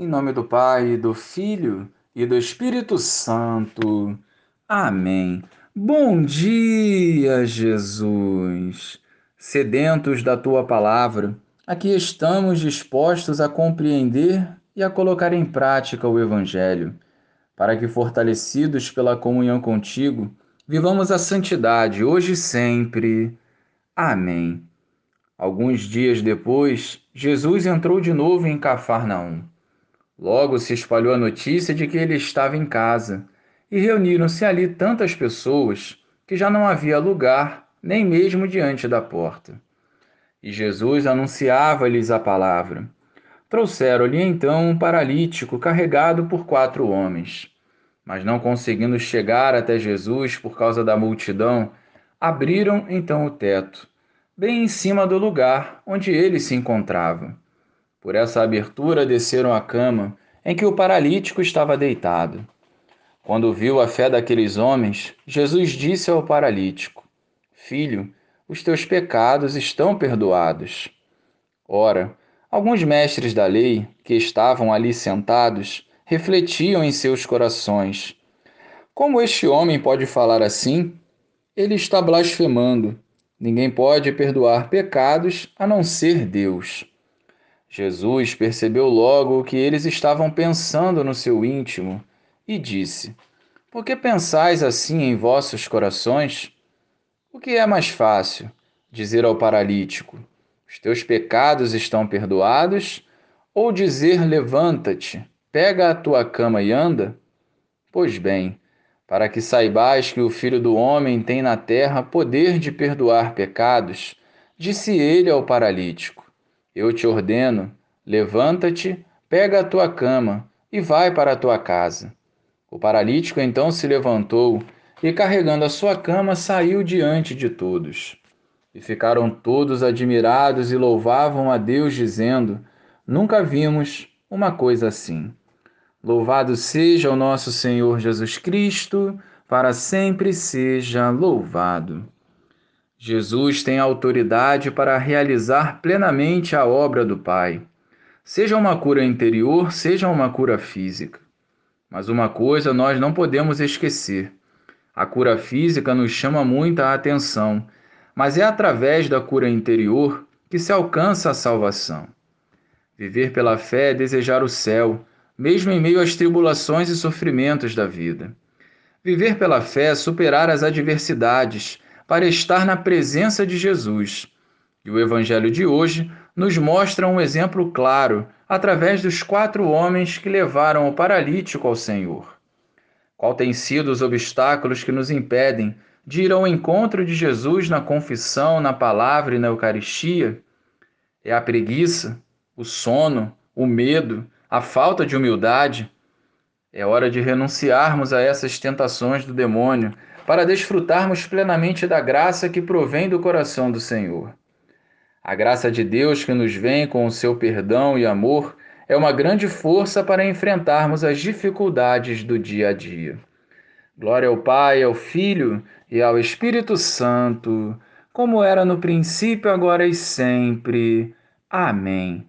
Em nome do Pai, do Filho e do Espírito Santo. Amém. Bom dia, Jesus. Sedentos da tua palavra, aqui estamos dispostos a compreender e a colocar em prática o Evangelho, para que, fortalecidos pela comunhão contigo, vivamos a santidade hoje e sempre. Amém. Alguns dias depois, Jesus entrou de novo em Cafarnaum. Logo se espalhou a notícia de que ele estava em casa, e reuniram-se ali tantas pessoas que já não havia lugar, nem mesmo diante da porta. E Jesus anunciava-lhes a palavra. Trouxeram-lhe então um paralítico carregado por quatro homens. Mas não conseguindo chegar até Jesus por causa da multidão, abriram então o teto, bem em cima do lugar onde ele se encontrava por essa abertura desceram à cama em que o paralítico estava deitado. Quando viu a fé daqueles homens, Jesus disse ao paralítico: Filho, os teus pecados estão perdoados. Ora, alguns mestres da lei, que estavam ali sentados, refletiam em seus corações: Como este homem pode falar assim? Ele está blasfemando. Ninguém pode perdoar pecados a não ser Deus. Jesus percebeu logo o que eles estavam pensando no seu íntimo e disse: Por que pensais assim em vossos corações? O que é mais fácil? Dizer ao paralítico: Os teus pecados estão perdoados? Ou dizer: Levanta-te, pega a tua cama e anda? Pois bem, para que saibais que o Filho do Homem tem na terra poder de perdoar pecados, disse ele ao paralítico eu te ordeno: levanta-te, pega a tua cama e vai para a tua casa. O paralítico então se levantou e, carregando a sua cama, saiu diante de todos. E ficaram todos admirados e louvavam a Deus, dizendo: Nunca vimos uma coisa assim. Louvado seja o nosso Senhor Jesus Cristo, para sempre seja louvado. Jesus tem autoridade para realizar plenamente a obra do Pai, seja uma cura interior, seja uma cura física. Mas uma coisa nós não podemos esquecer: a cura física nos chama muita atenção, mas é através da cura interior que se alcança a salvação. Viver pela fé é desejar o céu, mesmo em meio às tribulações e sofrimentos da vida. Viver pela fé é superar as adversidades para estar na presença de Jesus. E o Evangelho de hoje nos mostra um exemplo claro através dos quatro homens que levaram o paralítico ao Senhor. Qual têm sido os obstáculos que nos impedem de ir ao encontro de Jesus na confissão, na palavra e na Eucaristia? É a preguiça, o sono, o medo, a falta de humildade? É hora de renunciarmos a essas tentações do demônio para desfrutarmos plenamente da graça que provém do coração do Senhor. A graça de Deus que nos vem com o seu perdão e amor é uma grande força para enfrentarmos as dificuldades do dia a dia. Glória ao Pai, ao Filho e ao Espírito Santo, como era no princípio, agora e sempre. Amém.